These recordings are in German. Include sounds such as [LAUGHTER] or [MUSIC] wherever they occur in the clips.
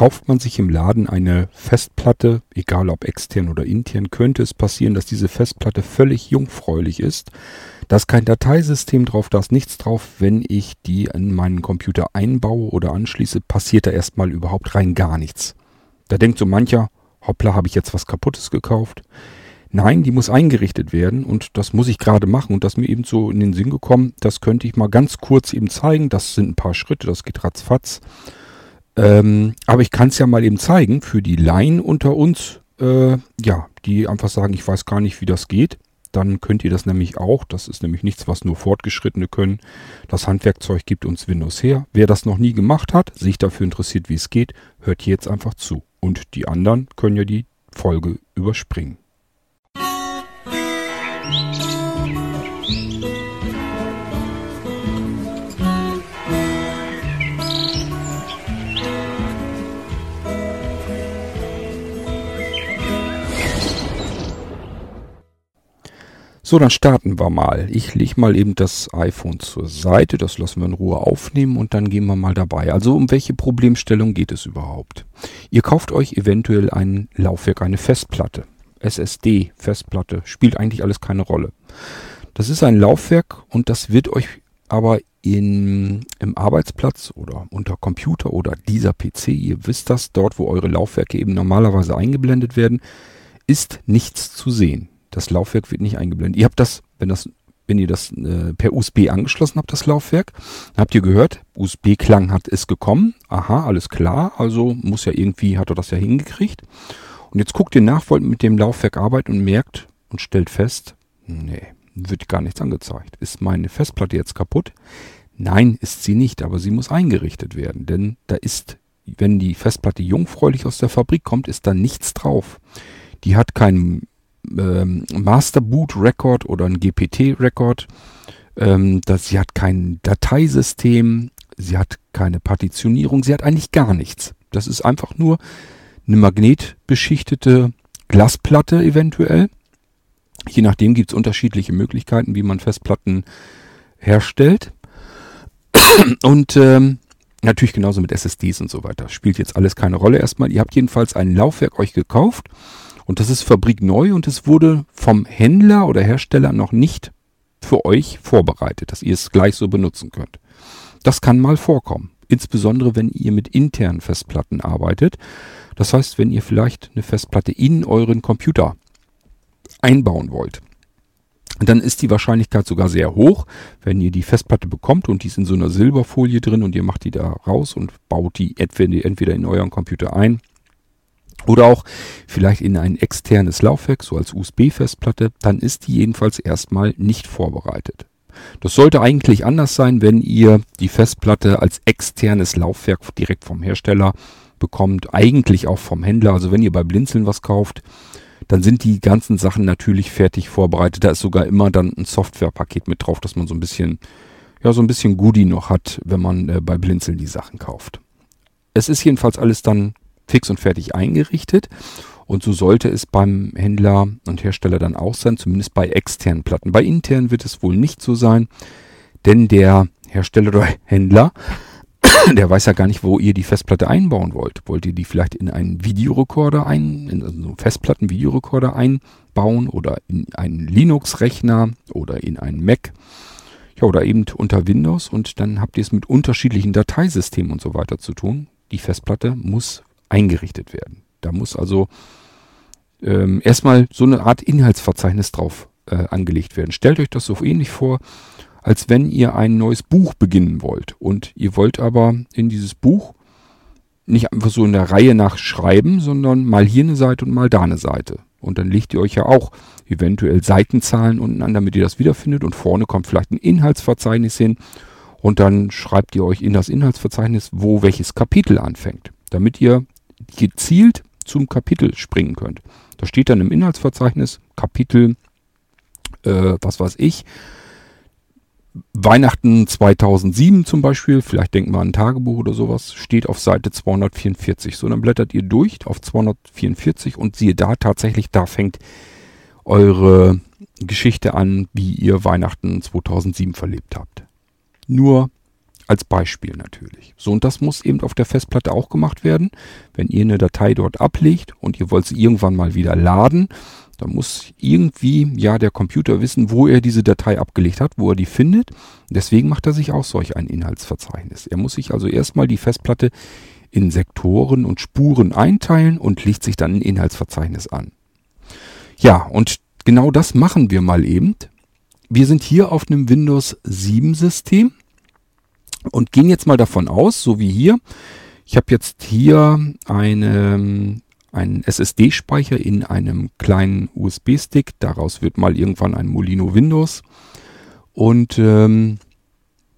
Kauft man sich im Laden eine Festplatte, egal ob extern oder intern, könnte es passieren, dass diese Festplatte völlig jungfräulich ist. Da ist kein Dateisystem drauf, da ist nichts drauf. Wenn ich die in meinen Computer einbaue oder anschließe, passiert da erstmal überhaupt rein gar nichts. Da denkt so mancher, hoppla, habe ich jetzt was kaputtes gekauft? Nein, die muss eingerichtet werden und das muss ich gerade machen und das mir eben so in den Sinn gekommen, das könnte ich mal ganz kurz eben zeigen. Das sind ein paar Schritte, das geht ratzfatz. Ähm, aber ich kann es ja mal eben zeigen für die Laien unter uns, äh, ja, die einfach sagen, ich weiß gar nicht, wie das geht. Dann könnt ihr das nämlich auch. Das ist nämlich nichts, was nur Fortgeschrittene können. Das Handwerkzeug gibt uns Windows her. Wer das noch nie gemacht hat, sich dafür interessiert, wie es geht, hört hier jetzt einfach zu. Und die anderen können ja die Folge überspringen. So, dann starten wir mal. Ich lege mal eben das iPhone zur Seite, das lassen wir in Ruhe aufnehmen und dann gehen wir mal dabei. Also um welche Problemstellung geht es überhaupt? Ihr kauft euch eventuell ein Laufwerk, eine Festplatte. SSD, Festplatte, spielt eigentlich alles keine Rolle. Das ist ein Laufwerk und das wird euch aber in, im Arbeitsplatz oder unter Computer oder dieser PC, ihr wisst das, dort wo eure Laufwerke eben normalerweise eingeblendet werden, ist nichts zu sehen. Das Laufwerk wird nicht eingeblendet. Ihr habt das, wenn das, wenn ihr das äh, per USB angeschlossen habt, das Laufwerk, habt ihr gehört, USB-Klang hat es gekommen. Aha, alles klar. Also muss ja irgendwie, hat er das ja hingekriegt. Und jetzt guckt ihr nach, wollt mit dem Laufwerk arbeiten und merkt und stellt fest, nee, wird gar nichts angezeigt. Ist meine Festplatte jetzt kaputt? Nein, ist sie nicht, aber sie muss eingerichtet werden, denn da ist, wenn die Festplatte jungfräulich aus der Fabrik kommt, ist da nichts drauf. Die hat keinen ähm, Master Boot Record oder ein GPT Record. Ähm, das, sie hat kein Dateisystem, sie hat keine Partitionierung, sie hat eigentlich gar nichts. Das ist einfach nur eine magnetbeschichtete Glasplatte eventuell. Je nachdem gibt es unterschiedliche Möglichkeiten, wie man Festplatten herstellt. [CLEARS THROAT] Und ähm, natürlich genauso mit SSDs und so weiter. Spielt jetzt alles keine Rolle erstmal. Ihr habt jedenfalls ein Laufwerk euch gekauft und das ist fabrikneu und es wurde vom Händler oder Hersteller noch nicht für euch vorbereitet, dass ihr es gleich so benutzen könnt. Das kann mal vorkommen. Insbesondere wenn ihr mit internen Festplatten arbeitet. Das heißt, wenn ihr vielleicht eine Festplatte in euren Computer einbauen wollt. Dann ist die Wahrscheinlichkeit sogar sehr hoch, wenn ihr die Festplatte bekommt und die ist in so einer Silberfolie drin und ihr macht die da raus und baut die entweder in euren Computer ein oder auch vielleicht in ein externes Laufwerk, so als USB-Festplatte, dann ist die jedenfalls erstmal nicht vorbereitet. Das sollte eigentlich anders sein, wenn ihr die Festplatte als externes Laufwerk direkt vom Hersteller bekommt, eigentlich auch vom Händler. Also wenn ihr bei Blinzeln was kauft, dann sind die ganzen Sachen natürlich fertig vorbereitet. Da ist sogar immer dann ein Softwarepaket mit drauf, dass man so ein bisschen, ja, so ein bisschen Goodie noch hat, wenn man äh, bei Blinzeln die Sachen kauft. Es ist jedenfalls alles dann fix und fertig eingerichtet. Und so sollte es beim Händler und Hersteller dann auch sein, zumindest bei externen Platten. Bei internen wird es wohl nicht so sein, denn der Hersteller oder [LAUGHS] Händler, [COUGHS] der weiß ja gar nicht, wo ihr die Festplatte einbauen wollt. Wollt ihr die vielleicht in einen Videorekorder ein, in also einen Festplatten-Videorekorder einbauen oder in einen Linux-Rechner oder in einen Mac? Ja, oder eben unter Windows und dann habt ihr es mit unterschiedlichen Dateisystemen und so weiter zu tun. Die Festplatte muss eingerichtet werden. Da muss also ähm, erstmal so eine Art Inhaltsverzeichnis drauf äh, angelegt werden. Stellt euch das so ähnlich vor, als wenn ihr ein neues Buch beginnen wollt. Und ihr wollt aber in dieses Buch nicht einfach so in der Reihe nach schreiben, sondern mal hier eine Seite und mal da eine Seite. Und dann legt ihr euch ja auch eventuell Seitenzahlen unten an, damit ihr das wiederfindet. Und vorne kommt vielleicht ein Inhaltsverzeichnis hin. Und dann schreibt ihr euch in das Inhaltsverzeichnis, wo welches Kapitel anfängt. Damit ihr gezielt zum Kapitel springen könnt. Da steht dann im Inhaltsverzeichnis Kapitel, äh, was weiß ich, Weihnachten 2007 zum Beispiel, vielleicht denken wir an ein Tagebuch oder sowas, steht auf Seite 244. So, dann blättert ihr durch auf 244 und siehe da tatsächlich, da fängt eure Geschichte an, wie ihr Weihnachten 2007 verlebt habt. Nur Als Beispiel natürlich. So, und das muss eben auf der Festplatte auch gemacht werden. Wenn ihr eine Datei dort ablegt und ihr wollt sie irgendwann mal wieder laden, dann muss irgendwie ja der Computer wissen, wo er diese Datei abgelegt hat, wo er die findet. Deswegen macht er sich auch solch ein Inhaltsverzeichnis. Er muss sich also erstmal die Festplatte in Sektoren und Spuren einteilen und legt sich dann ein Inhaltsverzeichnis an. Ja, und genau das machen wir mal eben. Wir sind hier auf einem Windows 7 System und gehen jetzt mal davon aus, so wie hier. Ich habe jetzt hier eine einen SSD-Speicher in einem kleinen USB-Stick. Daraus wird mal irgendwann ein Molino Windows. Und ähm,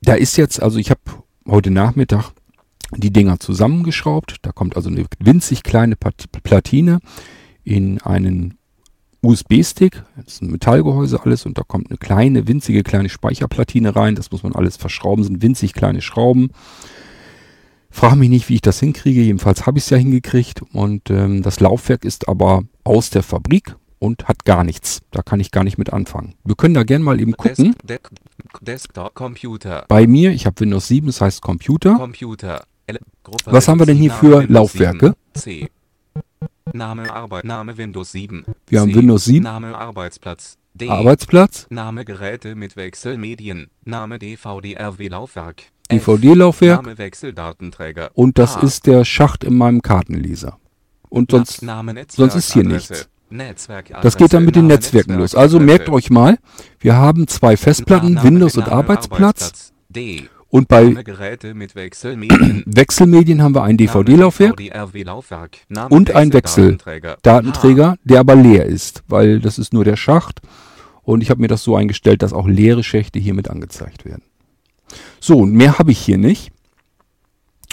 da ist jetzt, also ich habe heute Nachmittag die Dinger zusammengeschraubt. Da kommt also eine winzig kleine Platine in einen USB-Stick. Das ist ein Metallgehäuse alles und da kommt eine kleine, winzige kleine Speicherplatine rein. Das muss man alles verschrauben, sind winzig kleine Schrauben. Frage mich nicht, wie ich das hinkriege. Jedenfalls habe ich es ja hingekriegt. Und ähm, das Laufwerk ist aber aus der Fabrik und hat gar nichts. Da kann ich gar nicht mit anfangen. Wir können da gerne mal eben gucken. Desk, Desktop Computer. Bei mir, ich habe Windows 7, das heißt Computer. Computer. Was haben wir denn hier für Laufwerke? 7. C. Name Arbeit Name Windows 7. Wir haben. Windows 7. Name Arbeitsplatz. D. Arbeitsplatz, Name Geräte mit Wechselmedien. Name DVD-RW Laufwerk. F. DVD-Laufwerk Name Wechseldatenträger. und das H. ist der Schacht in meinem Kartenleser. Und sonst, Name sonst ist hier nichts. Das geht dann mit den Netzwerken los. Also merkt euch mal, wir haben zwei Festplatten, Windows und Arbeitsplatz. Und bei Geräte mit Wechselmedien. [CLEARS THROAT] Wechselmedien haben wir ein DVD-Laufwerk und ein Wechseldatenträger, der aber leer ist, weil das ist nur der Schacht. Und ich habe mir das so eingestellt, dass auch leere Schächte hiermit angezeigt werden. So, und mehr habe ich hier nicht.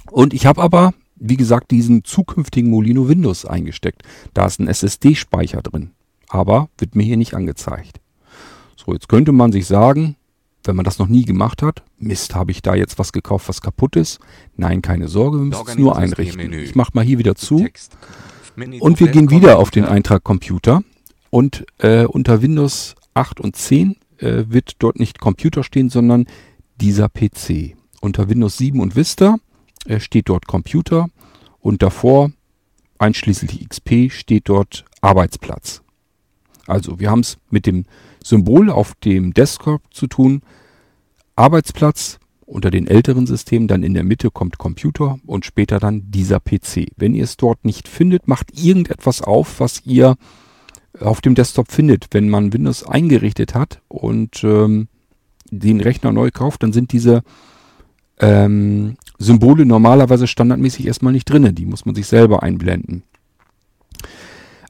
Und ich habe aber, wie gesagt, diesen zukünftigen Molino Windows eingesteckt. Da ist ein SSD-Speicher drin. Aber wird mir hier nicht angezeigt. So, jetzt könnte man sich sagen, wenn man das noch nie gemacht hat, Mist, habe ich da jetzt was gekauft, was kaputt ist? Nein, keine Sorge, wir müssen es nur einrichten. Ich mache mal hier wieder zu. Und wir gehen wieder auf den. Eintrag Computer. Und äh, unter Windows 8 und 10 äh, wird dort nicht Computer stehen, sondern dieser PC. Unter Windows 7 und Vista äh, steht dort Computer und davor, einschließlich XP, steht dort Arbeitsplatz. Also wir haben es mit dem Symbol auf dem Desktop zu tun. Arbeitsplatz unter den älteren Systemen, dann in der Mitte kommt Computer und später dann dieser PC. Wenn ihr es dort nicht findet, macht irgendetwas auf, was ihr auf dem Desktop findet. Wenn man Windows eingerichtet hat und ähm, den Rechner neu kauft, dann sind diese ähm, Symbole normalerweise standardmäßig erstmal nicht drinne. Die muss man sich selber einblenden.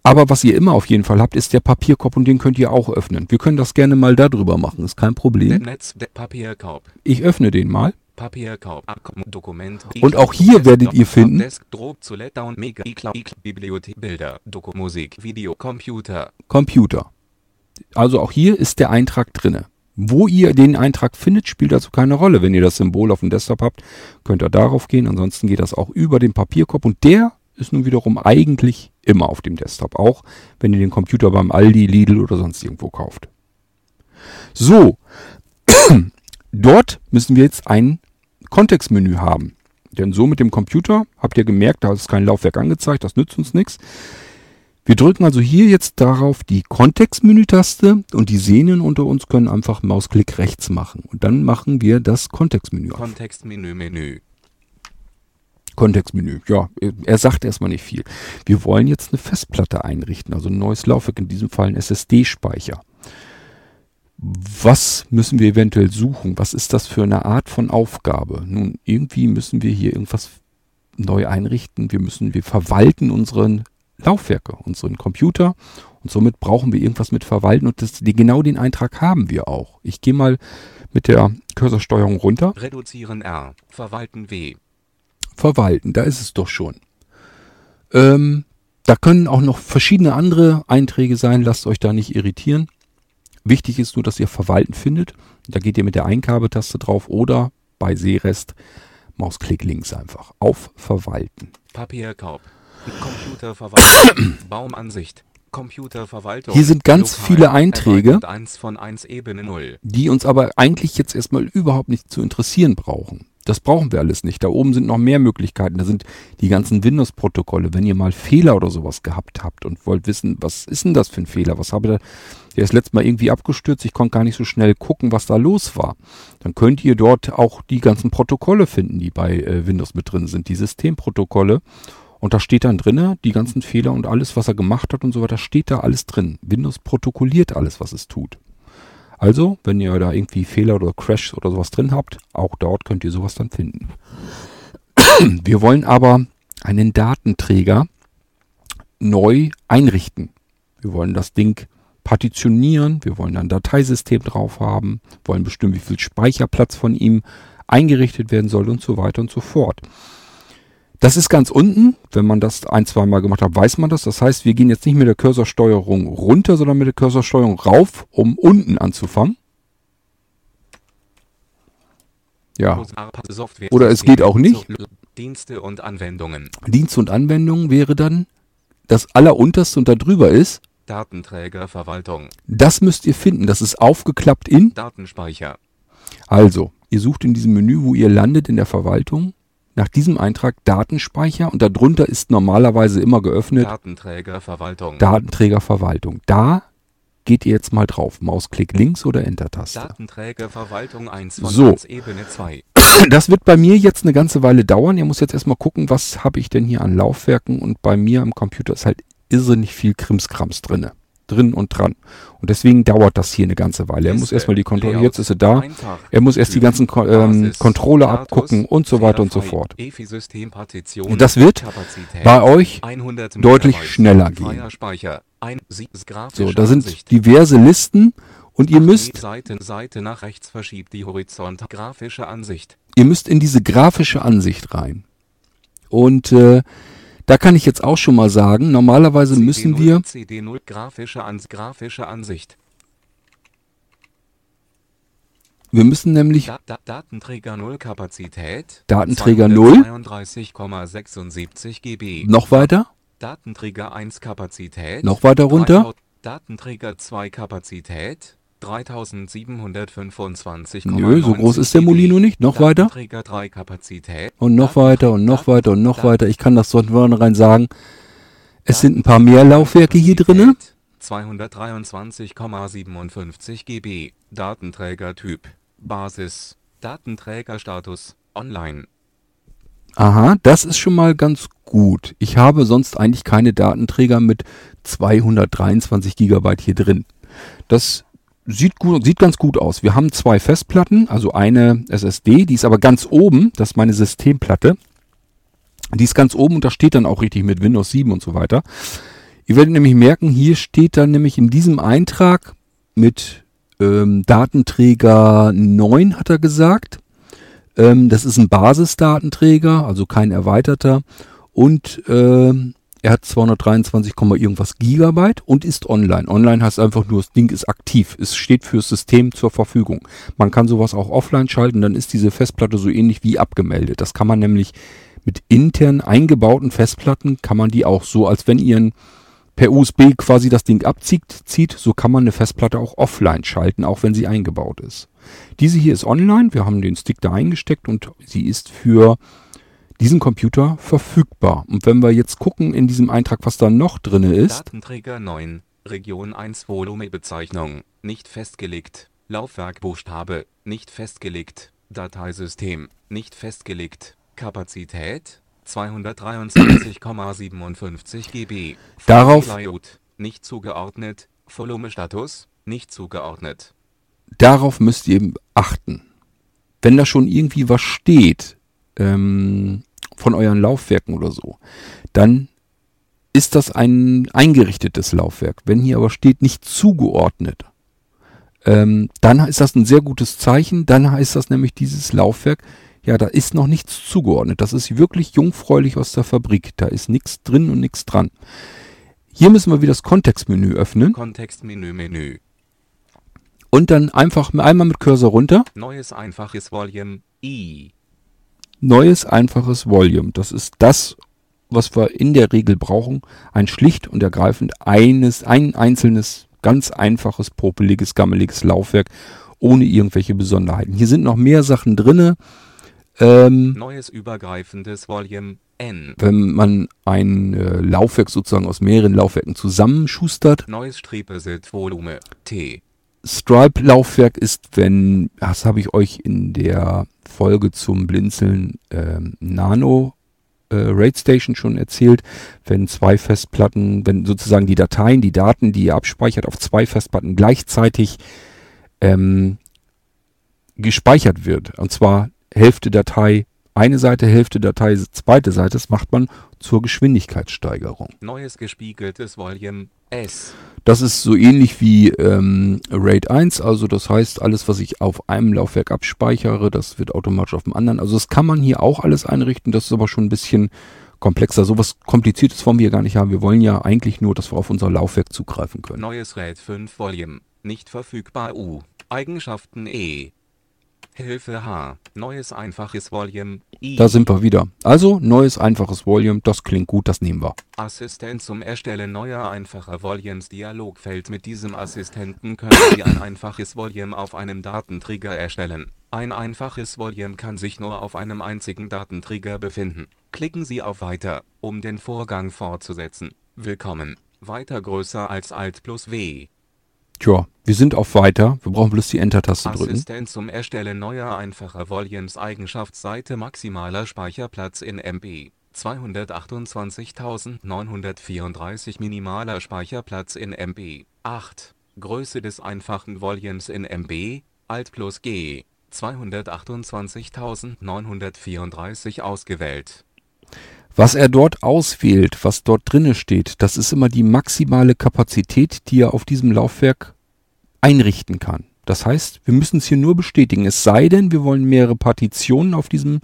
Aber was ihr immer auf jeden Fall habt, ist der Papierkorb und den könnt ihr auch öffnen. Wir können das gerne mal darüber machen, ist kein Problem. Netz, Papierkorb. Ich öffne den mal. Papierkorb. Dokument. Und auch hier werdet ihr finden- Bibliothek Bilder. Musik Video Computer. Computer. Also auch hier ist der Eintrag drinne. Wo ihr den Eintrag findet, spielt also keine Rolle. Wenn ihr das Symbol auf dem Desktop habt, könnt ihr darauf gehen. Ansonsten geht das auch über den Papierkorb und der ist nun wiederum eigentlich immer auf dem Desktop. Auch wenn ihr den Computer beim Aldi, Lidl oder sonst irgendwo kauft. So. [CLEARS THROAT] Dort müssen wir jetzt ein Kontextmenü haben. Denn so mit dem Computer, habt ihr gemerkt, da ist kein Laufwerk angezeigt, das nützt uns nichts. Wir drücken also hier jetzt darauf die Kontextmenü-Taste und die Sehnen unter uns können einfach Mausklick rechts machen. Und dann machen wir das Kontextmenü. Kontextmenü Menü. Kontextmenü, ja, er sagt erstmal nicht viel. Wir wollen jetzt eine Festplatte einrichten, also ein neues Laufwerk, in diesem Fall ein SSD-Speicher. Was müssen wir eventuell suchen? Was ist das für eine Art von Aufgabe? Nun, irgendwie müssen wir hier irgendwas neu einrichten. Wir müssen, wir verwalten unseren Laufwerke, unseren Computer und somit brauchen wir irgendwas mit verwalten und das, die, genau den Eintrag haben wir auch. Ich gehe mal mit der Cursorsteuerung runter. Reduzieren R. Verwalten W. Verwalten, da ist es doch schon. Ähm, da können auch noch verschiedene andere Einträge sein, lasst euch da nicht irritieren. Wichtig ist nur, dass ihr Verwalten findet. Da geht ihr mit der Eingabetaste drauf oder bei Sehrest Mausklick links einfach auf Verwalten. Papierkorb. Computerverwaltung. [COUGHS] Baumansicht. Computerverwaltung. Hier sind ganz Lokal. viele Einträge. Erweitert 1 von 1 Ebene 0. die uns aber eigentlich jetzt erstmal überhaupt nicht zu interessieren brauchen. Das brauchen wir alles nicht. Da oben sind noch mehr Möglichkeiten. Da sind die ganzen Windows-Protokolle. Wenn ihr mal Fehler oder sowas gehabt habt und wollt wissen, was ist denn das für ein Fehler? Was habe da? Der ist letztes Mal irgendwie abgestürzt. Ich konnte gar nicht so schnell gucken, was da los war. Dann könnt ihr dort auch die ganzen Protokolle finden, die bei äh, Windows mit drin sind. Die Systemprotokolle. Und da steht dann drinne die ganzen Fehler und alles, was er gemacht hat und so weiter, steht da alles drin. Windows protokolliert alles, was es tut. Also, wenn ihr da irgendwie Fehler oder Crash oder sowas drin habt, auch dort könnt ihr sowas dann finden. [CLEARS THROAT] Wir wollen aber einen Datenträger neu einrichten. Wir wollen das Ding partitionieren, wir wollen ein Dateisystem drauf haben, wollen bestimmen, wie viel Speicherplatz von ihm eingerichtet werden soll und so weiter und so fort. Das ist ganz unten. Wenn man das ein, zwei Mal gemacht hat, weiß man das. Das heißt, wir gehen jetzt nicht mit der Cursorsteuerung runter, sondern mit der Cursorsteuerung rauf, um unten anzufangen. Ja. Oder es geht auch nicht. Dienste und Anwendungen. Dienste und Anwendungen wäre dann das allerunterste und da drüber ist. Datenträgerverwaltung. Das müsst ihr finden. Das ist aufgeklappt in Datenspeicher. Also, ihr sucht in diesem Menü, wo ihr landet in der Verwaltung, nach diesem Eintrag Datenspeicher und darunter ist normalerweise immer geöffnet Datenträgerverwaltung. Datenträgerverwaltung. Da geht ihr jetzt mal drauf. Mausklick links oder Enter-Taste. Datenträgerverwaltung 1 von So. 1 Ebene 2. [CLEARS THROAT] Das wird bei mir jetzt eine ganze Weile dauern. Ihr müsst jetzt erstmal gucken, was habe ich denn hier an Laufwerken und bei mir im Computer ist halt irrsinnig viel Krimskrams drinne. Drin und dran. Und deswegen dauert das hier eine ganze Weile. Er muss erstmal die Kontrolle, jetzt ist er da. Er muss erst die ganzen Ko ähm, Controller Status, abgucken und so weiter und so fort. Und das wird Bei euch 100 deutlich schneller gehen. So, da sind diverse Listen und ihr müsst, ihr müsst in diese grafische Ansicht rein. Und äh, da kann ich jetzt auch schon mal sagen, normalerweise müssen CD0, wir, CD0 grafische, Ans grafische Ansicht. wir müssen nämlich Da, da, Datenträger 0 Kapazität. Datenträger 0. 32,76 GB. noch weiter, Datenträger 1 Kapazität. noch weiter runter, 3000 Datenträger 2 Kapazität. 3725,90 Nö, so groß ist der Molino nicht. Noch weiter. Datenträger 3 Kapazität. und noch weiter und noch weiter und noch weiter. Ich kann das von vornherein sagen. Es sind ein paar mehr Laufwerke hier drinne. 223,57 GB. Datenträgertyp. Basis. Datenträgerstatus. Online. Aha, das ist schon mal ganz gut. Ich habe sonst eigentlich keine Datenträger mit 223 Gigabyte hier drin. Das sieht gut, sieht ganz gut aus. Wir haben zwei Festplatten, also eine SSD, die ist aber ganz oben, das ist meine Systemplatte. Die ist ganz oben und da steht dann auch richtig mit Windows 7 und so weiter. Ihr werdet nämlich merken, hier steht dann nämlich in diesem Eintrag mit ähm, Datenträger 9, hat er gesagt. Ähm, das ist ein Basisdatenträger, also kein erweiterter. Und ähm, er hat 223, Komma irgendwas Gigabyte und ist online. Online heißt einfach nur, das Ding ist aktiv. Es steht fürs System zur Verfügung. Man kann sowas auch offline schalten, dann ist diese Festplatte so ähnlich wie abgemeldet. Das kann man nämlich mit intern eingebauten Festplatten, kann man die auch so, als wenn ihr per USB quasi das Ding abzieht, zieht, so kann man eine Festplatte auch offline schalten, auch wenn sie eingebaut ist. Diese hier ist online, wir haben den Stick da eingesteckt und sie ist für diesen Computer verfügbar. Und wenn wir jetzt gucken in diesem Eintrag, was da noch drinne ist, Datenträger 9. Region 1 Volumebezeichnung. Nicht festgelegt. Laufwerkbuchstabe. Nicht festgelegt. Dateisystem. Nicht festgelegt. Kapazität. 223,57 GB. Darauf- Layout. Nicht zugeordnet. Volumestatus. Nicht zugeordnet. darauf müsst ihr eben achten. Wenn da schon irgendwie was steht ähm, von euren Laufwerken oder so, dann ist das ein eingerichtetes Laufwerk. Wenn hier aber steht nicht zugeordnet, ähm, dann ist das ein sehr gutes Zeichen. Dann heißt das nämlich dieses Laufwerk, ja, da ist noch nichts zugeordnet. Das ist wirklich jungfräulich aus der Fabrik. Da ist nichts drin und nichts dran. Hier müssen wir wieder das Kontextmenü öffnen Kontextmenü Menü. und dann einfach einmal mit Cursor runter. Neues einfaches Volume. I. Neues, einfaches Volume. Das ist das, was wir in der Regel brauchen. Ein schlicht und ergreifend eines, ein einzelnes, ganz einfaches, popeliges, gammeliges Laufwerk ohne irgendwelche Besonderheiten. Hier sind noch mehr Sachen drinne. Ähm, Neues übergreifendes Volume N. wenn man ein äh, Laufwerk sozusagen aus mehreren Laufwerken zusammenschustert. Neues Stripelsit Volume T. Stripe-Laufwerk ist, wenn, das habe ich euch in der Folge zum Blinzeln ähm, Nano äh, Raid Station schon erzählt, wenn zwei Festplatten, wenn sozusagen die Dateien, die Daten, die ihr abspeichert, auf zwei Festplatten gleichzeitig ähm, gespeichert wird. Und zwar Hälfte Datei eine Seite, Hälfte Datei, zweite Seite. Das macht man zur Geschwindigkeitssteigerung. Neues gespiegeltes Volume S. Das ist so ähnlich wie ähm, RAID 1, also das heißt, alles, was ich auf einem Laufwerk abspeichere, das wird automatisch auf dem anderen. Also das kann man hier auch alles einrichten, das ist aber schon ein bisschen komplexer. Sowas Kompliziertes wollen wir gar nicht haben. Wir wollen ja eigentlich nur, dass wir auf unser Laufwerk zugreifen können. Neues RAID 5 Volume. Nicht verfügbar U. Eigenschaften E. Hilfe H. Neues einfaches Volume I. Da sind wir wieder. Also, neues, einfaches Volume, das klingt gut, das nehmen wir. Assistent zum Erstellen neuer einfacher Volumes Dialogfeld Mit diesem Assistenten können Sie ein einfaches Volume auf einem Datenträger erstellen. Ein einfaches Volume kann sich nur auf einem einzigen Datenträger befinden. Klicken Sie auf Weiter, um den Vorgang fortzusetzen. Willkommen. Weiter größer als Alt plus W. Tja, wir sind auf Weiter. Wir brauchen bloß die Enter-Taste drücken. Assistent zum Erstellen neuer einfacher Volumes Eigenschaftsseite Maximaler Speicherplatz in MB 228.934 Minimaler Speicherplatz in MB 8 Größe des einfachen Volumes in MB Alt plus G 228.934 ausgewählt. Was er dort auswählt, was dort drinne steht, das ist immer die maximale Kapazität, die er auf diesem Laufwerk einrichten kann. Das heißt, wir müssen es hier nur bestätigen. Es sei denn, wir wollen mehrere Partitionen auf diesem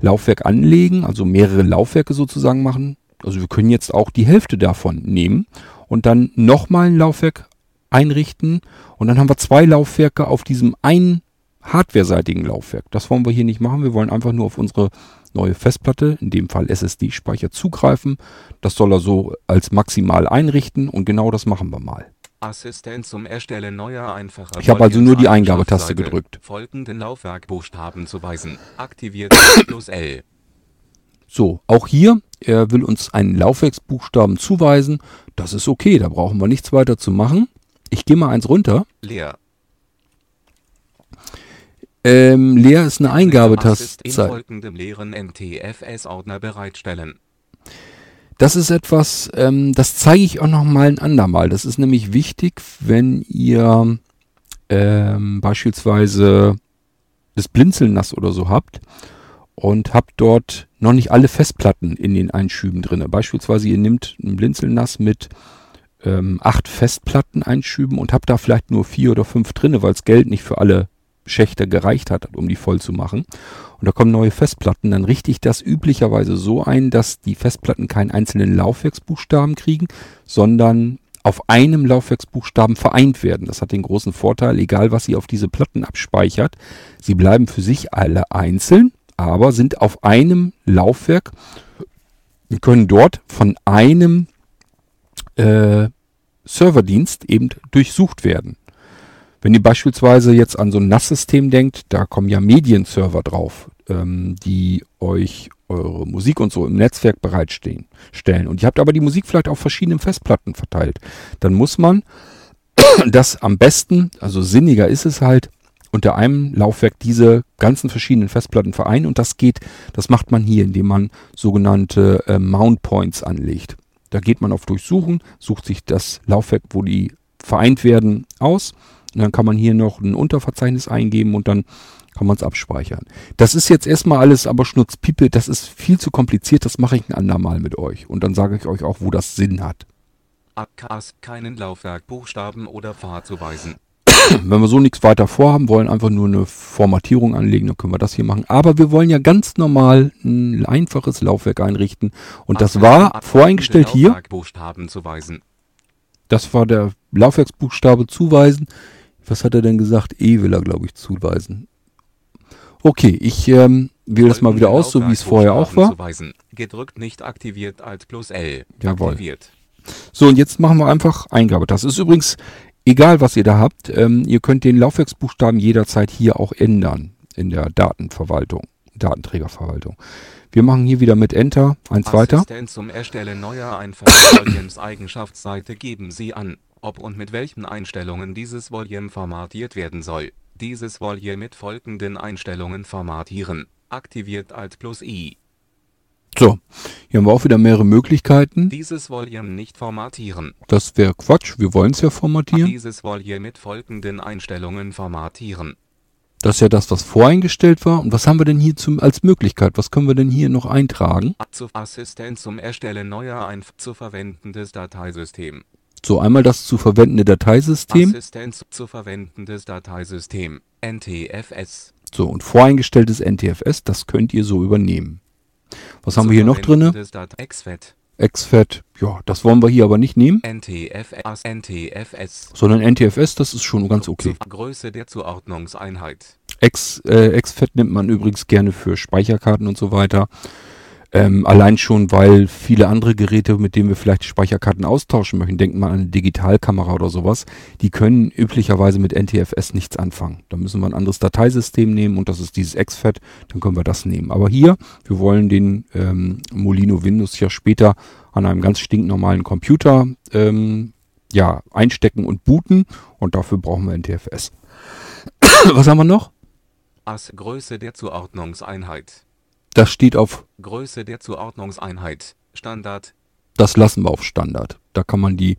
Laufwerk anlegen, also mehrere Laufwerke sozusagen machen. Also wir können jetzt auch die Hälfte davon nehmen und dann nochmal ein Laufwerk einrichten und dann haben wir zwei Laufwerke auf diesem einen hardwareseitigen Laufwerk. Das wollen wir hier nicht machen. Wir wollen einfach nur auf unsere neue Festplatte, in dem Fall SSD-Speicher, zugreifen. Das soll er so als maximal einrichten und genau das machen wir mal. Assistent zum Erstellen neuer einfacher Ich habe also nur die Eingabetaste gedrückt. Folgenden Laufwerkbuchstaben zuweisen. Aktiviert [COUGHS] plus L. So, auch hier, er will uns einen Laufwerksbuchstaben zuweisen. Das ist okay, da brauchen wir nichts weiter zu machen. Ich gehe mal eins runter. Leer. Ähm, leer ist eine Eingabetaste. folgendem leeren NTFS-Ordner bereitstellen. Das ist etwas, ähm, das zeige ich auch noch mal ein andermal. Das ist nämlich wichtig, wenn ihr ähm, beispielsweise das Blinzelnass oder so habt und habt dort noch nicht alle Festplatten in den Einschüben drinne. Beispielsweise ihr nehmt ein Blinzelnass mit ähm, acht Festplatten-Einschüben und habt da vielleicht nur vier oder fünf drinne, weil das Geld nicht für alle Schächte gereicht hat, um die voll zu machen. Und da kommen neue Festplatten, dann richte ich das üblicherweise so ein, dass die Festplatten keinen einzelnen Laufwerksbuchstaben kriegen, sondern auf einem Laufwerksbuchstaben vereint werden. Das hat den großen Vorteil, egal was ihr auf diese Platten abspeichert, sie bleiben für sich alle einzeln, aber sind auf einem Laufwerk und können dort von einem äh, Serverdienst eben durchsucht werden. Wenn ihr beispielsweise jetzt an so ein NAS-System denkt, da kommen ja Medienserver drauf, ähm, die euch eure Musik und so im Netzwerk bereitstehen, stellen. Und ihr habt aber die Musik vielleicht auf verschiedenen Festplatten verteilt. Dann muss man [CLEARS THROAT] das am besten, also sinniger ist es halt, unter einem Laufwerk diese ganzen verschiedenen Festplatten vereinen. Und das geht, das macht man hier, indem man sogenannte äh, Mount Points anlegt. Da geht man auf Durchsuchen, sucht sich das Laufwerk, wo die vereint werden, aus. Und dann kann man hier noch ein Unterverzeichnis eingeben und dann kann man es abspeichern. Das ist jetzt erstmal alles aber Schnutzpiepe, das ist viel zu kompliziert, das mache ich ein andermal mit euch. Und dann sage ich euch auch, wo das Sinn hat. AKs keinen Laufwerk, Buchstaben oder Pfad zuweisen. [CLEARS THROAT] Wenn wir so nichts weiter vorhaben, wollen einfach nur eine Formatierung anlegen, dann können wir das hier machen. Aber wir wollen ja ganz normal ein einfaches Laufwerk einrichten. Und das war voreingestellt hier. Laufwerkbuchstaben zuweisen. Das war der Laufwerksbuchstabe zuweisen. Was hat er denn gesagt? E will er, glaube ich, zuweisen. Okay, ich ähm, wähle das mal wieder aus, so wie es vorher auch war. Zuweisen. Gedrückt nicht aktiviert Alt plus L. Jawohl. Aktiviert. So, und jetzt machen wir einfach Eingabe. Das ist übrigens egal, was ihr da habt. Ähm, ihr könnt den Laufwerksbuchstaben jederzeit hier auch ändern in der Datenverwaltung. Datenträgerverwaltung. Wir machen hier wieder mit Enter eins weiter. Assistent zum Erstellen neuer [COUGHS] Eigenschaftsseite geben Sie an, ob und mit welchen Einstellungen dieses Volume formatiert werden soll. Dieses Volume mit folgenden Einstellungen formatieren. Aktiviert Alt plus I. So, hier haben wir auch wieder mehrere Möglichkeiten. Dieses Volume nicht formatieren. Das wäre Quatsch, wir wollen es ja formatieren. Dieses Volume mit folgenden Einstellungen formatieren. Das ist ja das, was voreingestellt war. Und was haben wir denn hier zum, als Möglichkeit? Was können wir denn hier noch eintragen? Zu Assistent zum Erstellen neuer ein zu verwendendes Dateisystem. So, einmal das zu verwendende Dateisystem. Assistent zu verwendendes Dateisystem. NTFS. So, und voreingestelltes NTFS, das könnt ihr so übernehmen. Was haben wir hier noch drinne? Verwendendes Dat- XFAT. XFAT, ja, das wollen wir hier aber nicht nehmen. NTFS. NTFS. Sondern NTFS, das ist schon ganz okay. Zu Größe der Zuordnungseinheit. X, äh, XFAT nimmt man übrigens gerne für Speicherkarten und so weiter. Ähm, allein schon, weil viele andere Geräte, mit denen wir vielleicht Speicherkarten austauschen möchten, denken wir an eine Digitalkamera oder sowas, die können üblicherweise mit NTFS nichts anfangen. Da müssen wir ein anderes Dateisystem nehmen und das ist dieses XFAT, dann können wir das nehmen. Aber hier, wir wollen den ähm, Molino Windows ja später an einem ganz stinknormalen Computer ähm, ja, einstecken und booten und dafür brauchen wir NTFS. [COUGHS] Was haben wir noch? As Größe der Zuordnungseinheit. Das steht auf Größe der Zuordnungseinheit. Standard. das lassen wir auf Standard. Da kann man die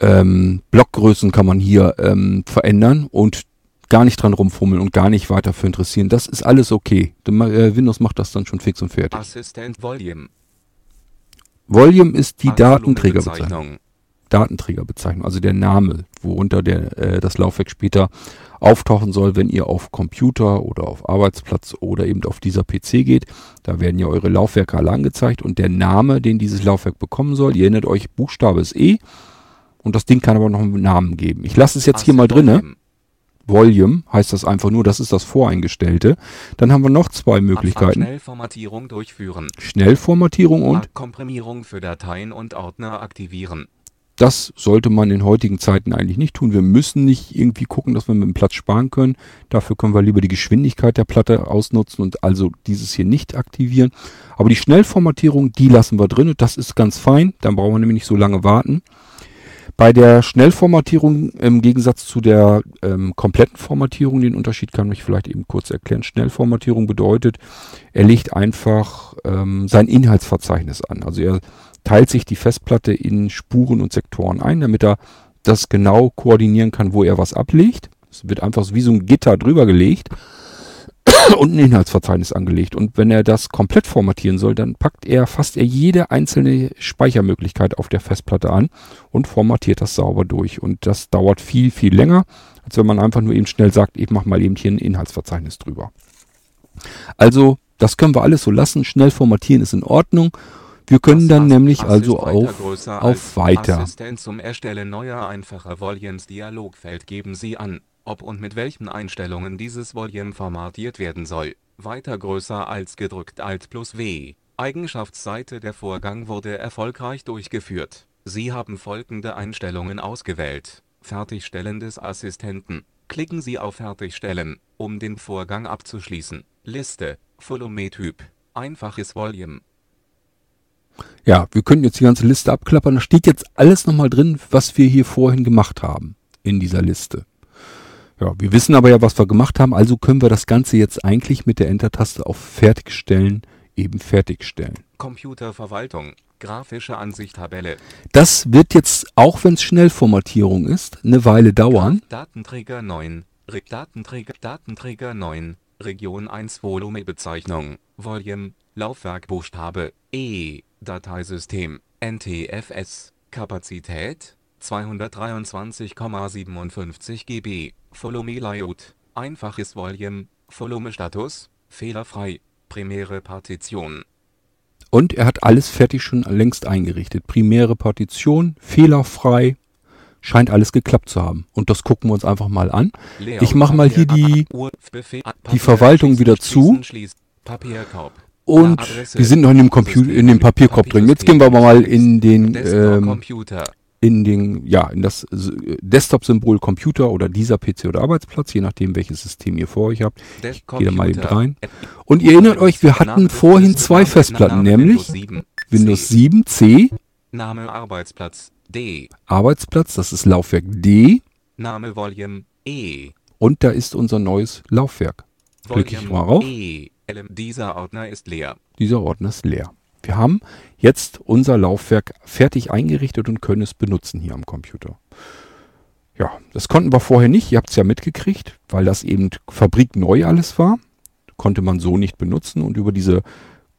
ähm, Blockgrößen kann man hier ähm, verändern und gar nicht dran rumfummeln und gar nicht weiter für interessieren. Das ist alles okay. Äh, Windows macht das dann schon fix und fertig. Assistent Volume. Volume ist die Datenträgerbezeichnung. Volumenbezeichnung. Datenträgerbezeichnung, also der Name, worunter der, äh, das Laufwerk später auftauchen soll, wenn ihr auf Computer oder auf Arbeitsplatz oder eben auf dieser PC geht. Da werden ja eure Laufwerke alle angezeigt und der Name, den dieses Laufwerk bekommen soll, ihr erinnert euch, Buchstabe ist E und das Ding kann aber noch einen Namen geben. Ich lasse es jetzt hier As mal drinne. Volume heißt das einfach nur, das ist das Voreingestellte. Dann haben wir noch zwei Möglichkeiten. Schnellformatierung durchführen. Schnellformatierung und Komprimierung für Dateien und Ordner aktivieren. Das sollte man in heutigen Zeiten eigentlich nicht tun. Wir müssen nicht irgendwie gucken, dass wir mit dem Platz sparen können. Dafür können wir lieber die Geschwindigkeit der Platte ausnutzen und also dieses hier nicht aktivieren. Aber die Schnellformatierung, die lassen wir drin und das ist ganz fein. Dann brauchen wir nämlich nicht so lange warten. Bei der Schnellformatierung im Gegensatz zu der ähm, kompletten Formatierung, den Unterschied kann ich vielleicht eben kurz erklären. Schnellformatierung bedeutet, er legt einfach ähm, sein Inhaltsverzeichnis an. Also er teilt sich die Festplatte in Spuren und Sektoren ein, damit er das genau koordinieren kann, wo er was ablegt. Es wird einfach wie so ein Gitter drüber gelegt [COUGHS] und ein Inhaltsverzeichnis angelegt. Und wenn er das komplett formatieren soll, dann packt er, fasst er jede einzelne Speichermöglichkeit auf der Festplatte an und formatiert das sauber durch. Und das dauert viel, viel länger, als wenn man einfach nur eben schnell sagt, ich mache mal eben hier ein Inhaltsverzeichnis drüber. Also, das können wir alles so lassen. Schnell formatieren ist in Ordnung. Wir können dann nämlich also auf, auf Weiter. Zum Erstellen neuer einfacher Volumes Dialogfeld geben Sie an, ob und mit welchen Einstellungen dieses Volume formatiert werden soll. Weiter größer als gedrückt Alt plus W. Eigenschaftsseite Der Vorgang wurde erfolgreich durchgeführt. Sie haben folgende Einstellungen ausgewählt. Fertigstellen des Assistenten. Klicken Sie auf Fertigstellen, um den Vorgang abzuschließen. Liste. Volume-Typ. Einfaches Volume. Ja, wir können jetzt die ganze Liste abklappern. Da steht jetzt alles nochmal drin, was wir hier vorhin gemacht haben in dieser Liste. Ja, wir wissen aber ja, was wir gemacht haben, also können wir das Ganze jetzt eigentlich mit der Enter-Taste auf Fertigstellen eben fertigstellen. Computerverwaltung. Grafische Ansicht Tabelle. Das wird jetzt, auch wenn es Schnellformatierung ist, eine Weile dauern. Datenträger 9. Re Datenträger Datenträger 9. Region 1 Volumebezeichnung. Volume. Laufwerk Buchstabe E. Dateisystem. NTFS. Kapazität 223,57 GB. Volume Layout. Einfaches Volume. Volume Status. Fehlerfrei. Primäre Partition. Und er hat alles fertig schon längst eingerichtet. Primäre Partition, fehlerfrei, scheint alles geklappt zu haben. Und das gucken wir uns einfach mal an. Ich mach mal hier die- die Verwaltung wieder zu. Und wir sind noch in dem Computer, in dem Papierkorb drin. Jetzt gehen wir aber mal in den ähm, in den, ja, in das äh, Desktop-Symbol Computer oder dieser PC oder Arbeitsplatz, je nachdem welches System ihr vor euch habt. Ich gehe da mal eben rein. Und ihr erinnert euch, wir hatten vorhin zwei Festplatten, nämlich Windows 7 C. Name Arbeitsplatz D. Arbeitsplatz, das ist Laufwerk D. Name Volume E. Und da ist unser neues Laufwerk. Klicke ich mal rauf. E. Dieser Ordner ist leer. Dieser Ordner ist leer. Wir haben jetzt unser Laufwerk fertig eingerichtet und können es benutzen hier am Computer. Ja, das konnten wir vorher nicht. Ihr habt es ja mitgekriegt, weil das eben fabrikneu alles war. Konnte man so nicht benutzen und über diese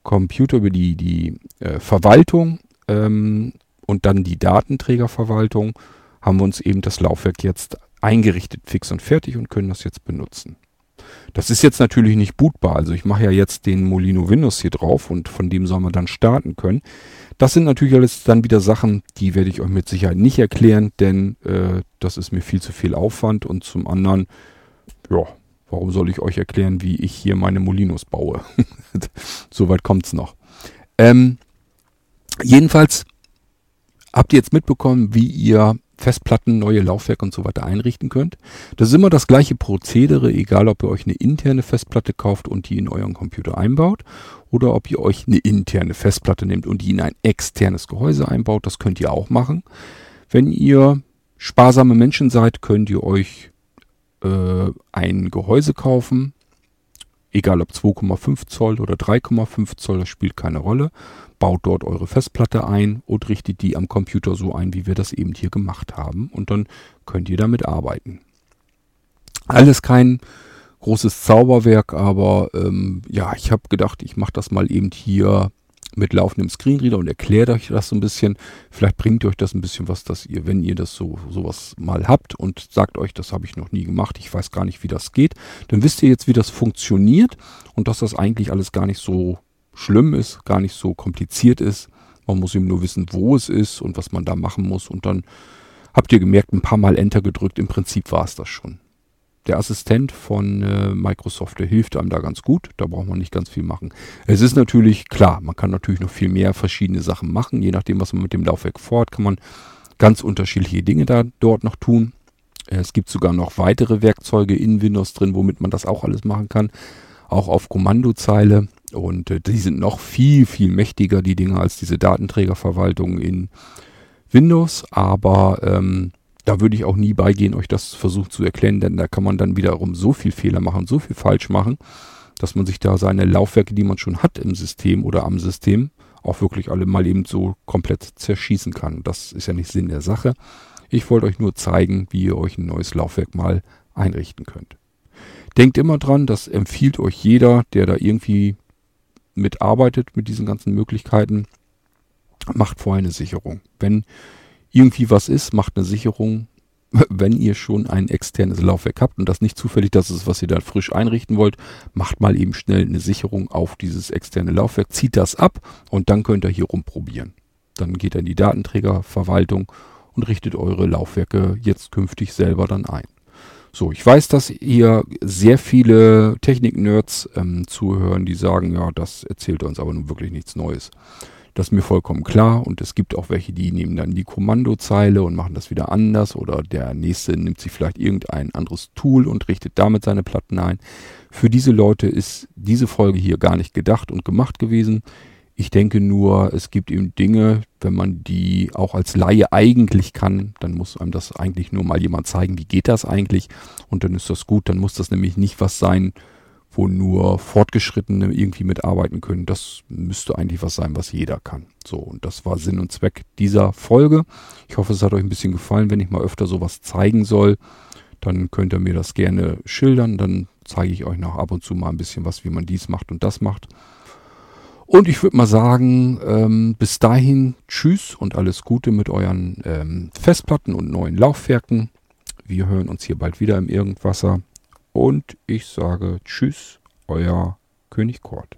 Computer, über die, die äh, Verwaltung ähm, und dann die Datenträgerverwaltung haben wir uns eben das Laufwerk jetzt eingerichtet, fix und fertig und können das jetzt benutzen. Das ist jetzt natürlich nicht bootbar. Also ich mache ja jetzt den Molino Windows hier drauf und von dem soll man dann starten können. Das sind natürlich alles dann wieder Sachen, die werde ich euch mit Sicherheit nicht erklären, denn äh, das ist mir viel zu viel Aufwand und zum anderen, ja, warum soll ich euch erklären, wie ich hier meine Molinos baue? [LAUGHS] Soweit kommt's noch. Ähm, jedenfalls habt ihr jetzt mitbekommen, wie ihr Festplatten, neue Laufwerke und so weiter einrichten könnt. Das ist immer das gleiche Prozedere, egal ob ihr euch eine interne Festplatte kauft und die in euren Computer einbaut oder ob ihr euch eine interne Festplatte nehmt und die in ein externes Gehäuse einbaut. Das könnt ihr auch machen. Wenn ihr sparsame Menschen seid, könnt ihr euch äh, ein Gehäuse kaufen, egal ob 2,5 Zoll oder 3,5 Zoll, das spielt keine Rolle baut dort eure Festplatte ein und richtet die am Computer so ein, wie wir das eben hier gemacht haben. Und dann könnt ihr damit arbeiten. Alles kein großes Zauberwerk, aber ähm, ja, ich habe gedacht, ich mache das mal eben hier mit laufendem Screenreader und erkläre euch das so ein bisschen. Vielleicht bringt euch das ein bisschen was, dass ihr, wenn ihr das so sowas mal habt und sagt euch, das habe ich noch nie gemacht, ich weiß gar nicht, wie das geht, dann wisst ihr jetzt, wie das funktioniert und dass das eigentlich alles gar nicht so schlimm ist, gar nicht so kompliziert ist. Man muss eben nur wissen, wo es ist und was man da machen muss. Und dann habt ihr gemerkt, ein paar Mal Enter gedrückt. Im Prinzip war es das schon. Der Assistent von äh, Microsoft, der hilft einem da ganz gut. Da braucht man nicht ganz viel machen. Es ist natürlich klar, man kann natürlich noch viel mehr verschiedene Sachen machen. Je nachdem, was man mit dem Laufwerk vorhat, kann man ganz unterschiedliche Dinge da dort noch tun. Es gibt sogar noch weitere Werkzeuge in Windows drin, womit man das auch alles machen kann. Auch auf Kommandozeile. Und äh, die sind noch viel, viel mächtiger, die Dinge, als diese Datenträgerverwaltung in Windows. Aber ähm, da würde ich auch nie beigehen, euch das versuchen zu erklären, denn da kann man dann wiederum so viel Fehler machen, so viel falsch machen, dass man sich da seine Laufwerke, die man schon hat im System oder am System, auch wirklich alle mal eben so komplett zerschießen kann. Das ist ja nicht Sinn der Sache. Ich wollte euch nur zeigen, wie ihr euch ein neues Laufwerk mal einrichten könnt. Denkt immer dran, das empfiehlt euch jeder, der da irgendwie mitarbeitet mit diesen ganzen Möglichkeiten, macht vorher eine Sicherung. Wenn irgendwie was ist, macht eine Sicherung. [LAUGHS] Wenn ihr schon ein externes Laufwerk habt und das nicht zufällig das ist, was ihr da frisch einrichten wollt, macht mal eben schnell eine Sicherung auf dieses externe Laufwerk, zieht das ab und dann könnt ihr hier rumprobieren. Dann geht ihr in die Datenträgerverwaltung und richtet eure Laufwerke jetzt künftig selber dann ein. So, ich weiß, dass hier sehr viele Technik-Nerds ähm, zuhören, die sagen, ja, das erzählt uns aber nun wirklich nichts Neues. Das ist mir vollkommen klar und es gibt auch welche, die nehmen dann die Kommandozeile und machen das wieder anders oder der nächste nimmt sich vielleicht irgendein anderes Tool und richtet damit seine Platten ein. Für diese Leute ist diese Folge hier gar nicht gedacht und gemacht gewesen. Ich denke nur, es gibt eben Dinge, wenn man die auch als Laie eigentlich kann, dann muss einem das eigentlich nur mal jemand zeigen, wie geht das eigentlich. Und dann ist das gut. Dann muss das nämlich nicht was sein, wo nur Fortgeschrittene irgendwie mitarbeiten können. Das müsste eigentlich was sein, was jeder kann. So, und das war Sinn und Zweck dieser Folge. Ich hoffe, es hat euch ein bisschen gefallen. Wenn ich mal öfter sowas zeigen soll, dann könnt ihr mir das gerne schildern. Dann zeige ich euch noch ab und zu mal ein bisschen was, wie man dies macht und das macht. Und ich würde mal sagen, ähm, bis dahin tschüss und alles Gute mit euren ähm, Festplatten und neuen Laufwerken. Wir hören uns hier bald wieder im Irgendwasser. Und ich sage tschüss, euer König Kort.